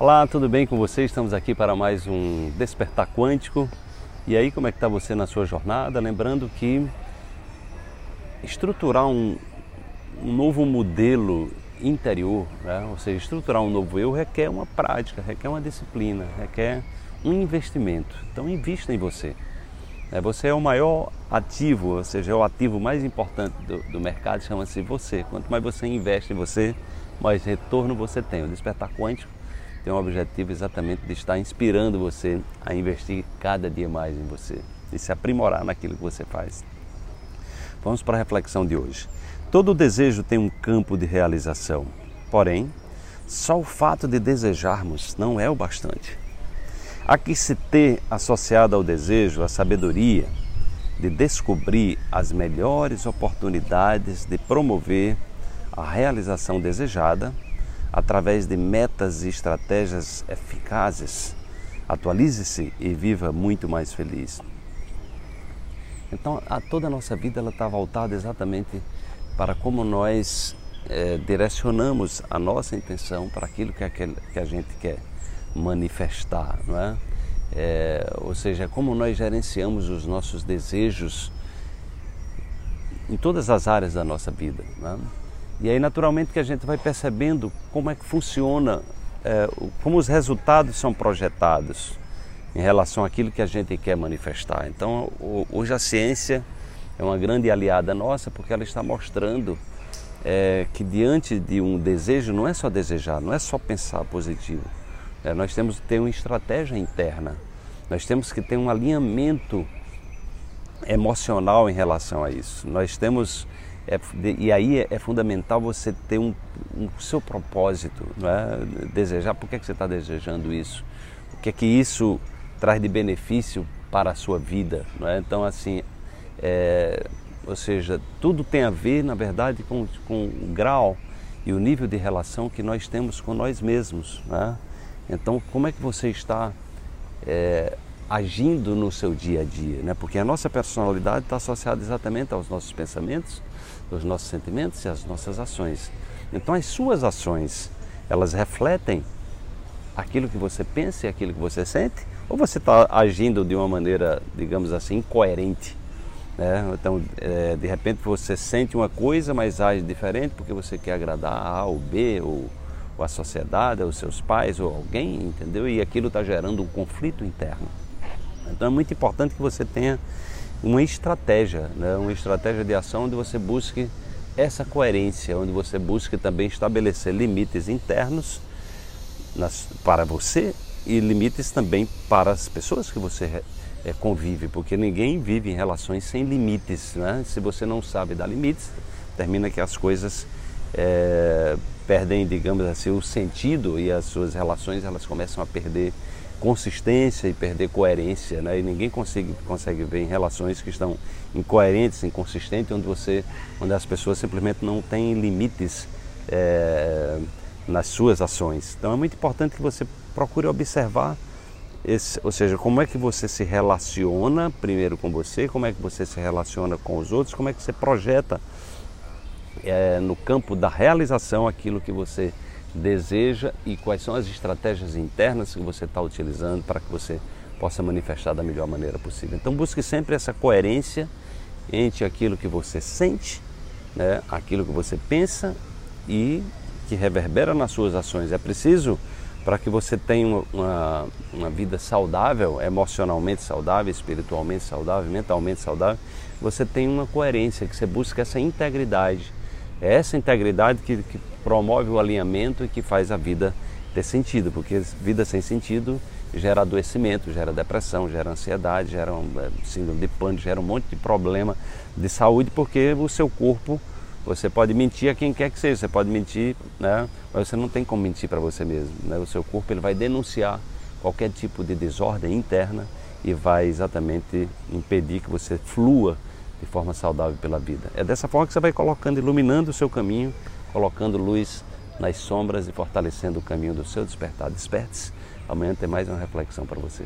Olá, tudo bem com você? Estamos aqui para mais um Despertar Quântico. E aí, como é que está você na sua jornada? Lembrando que estruturar um, um novo modelo interior, né? ou seja, estruturar um novo eu requer uma prática, requer uma disciplina, requer um investimento. Então, invista em você. É, você é o maior ativo, ou seja, é o ativo mais importante do, do mercado, chama-se você. Quanto mais você investe em você, mais retorno você tem. O Despertar Quântico tem um objetivo exatamente de estar inspirando você a investir cada dia mais em você e se aprimorar naquilo que você faz. Vamos para a reflexão de hoje. Todo desejo tem um campo de realização, porém, só o fato de desejarmos não é o bastante. Há que se ter associado ao desejo a sabedoria de descobrir as melhores oportunidades de promover a realização desejada através de metas e estratégias eficazes. Atualize-se e viva muito mais feliz. Então, a toda a nossa vida ela está voltada exatamente para como nós é, direcionamos a nossa intenção para aquilo que, aquele, que a gente quer manifestar, não é? é? Ou seja, como nós gerenciamos os nossos desejos em todas as áreas da nossa vida. Não é? E aí, naturalmente, que a gente vai percebendo como é que funciona, é, como os resultados são projetados em relação àquilo que a gente quer manifestar. Então, hoje a ciência é uma grande aliada nossa porque ela está mostrando é, que diante de um desejo não é só desejar, não é só pensar positivo. É, nós temos que ter uma estratégia interna, nós temos que ter um alinhamento emocional em relação a isso. Nós temos é, e aí é, é, fundamental você ter um, um seu propósito, é? desejar. Por que, é que você está desejando isso? O que é que isso traz de benefício para a sua vida? É? Então, assim, é, ou seja, tudo tem a ver, na verdade, com, com o grau e o nível de relação que nós temos com nós mesmos. Então, como é que você está agindo no seu dia a dia? Né? Porque a nossa personalidade está associada exatamente aos nossos pensamentos, os nossos sentimentos e as nossas ações. Então as suas ações, elas refletem aquilo que você pensa e aquilo que você sente, ou você está agindo de uma maneira, digamos assim, incoerente. Né? Então, é, de repente você sente uma coisa, mas age diferente porque você quer agradar a A ou B, ou, ou a sociedade, ou seus pais, ou alguém, entendeu? E aquilo está gerando um conflito interno. Então é muito importante que você tenha uma estratégia, né? uma estratégia de ação onde você busque essa coerência, onde você busque também estabelecer limites internos nas, para você e limites também para as pessoas que você é, convive, porque ninguém vive em relações sem limites. Né? Se você não sabe dar limites, termina que as coisas é, perdem, digamos assim, o sentido e as suas relações elas começam a perder consistência e perder coerência, né? E ninguém consegue, consegue ver em relações que estão incoerentes, inconsistentes, onde você, onde as pessoas simplesmente não têm limites é, nas suas ações. Então é muito importante que você procure observar esse, ou seja, como é que você se relaciona primeiro com você, como é que você se relaciona com os outros, como é que você projeta é, no campo da realização aquilo que você deseja e quais são as estratégias internas que você está utilizando para que você possa manifestar da melhor maneira possível. Então busque sempre essa coerência entre aquilo que você sente, né, aquilo que você pensa e que reverbera nas suas ações. É preciso para que você tenha uma, uma vida saudável, emocionalmente saudável, espiritualmente saudável, mentalmente saudável, você tem uma coerência, que você busca essa integridade. É essa integridade que, que promove o alinhamento e que faz a vida ter sentido, porque vida sem sentido gera adoecimento, gera depressão, gera ansiedade, gera um, é, síndrome de pânico, gera um monte de problema de saúde, porque o seu corpo, você pode mentir a quem quer que seja, você pode mentir, né? mas você não tem como mentir para você mesmo. Né? O seu corpo ele vai denunciar qualquer tipo de desordem interna e vai exatamente impedir que você flua de forma saudável pela vida. É dessa forma que você vai colocando, iluminando o seu caminho, colocando luz nas sombras e fortalecendo o caminho do seu despertar. Desperte-se. Amanhã tem mais uma reflexão para você.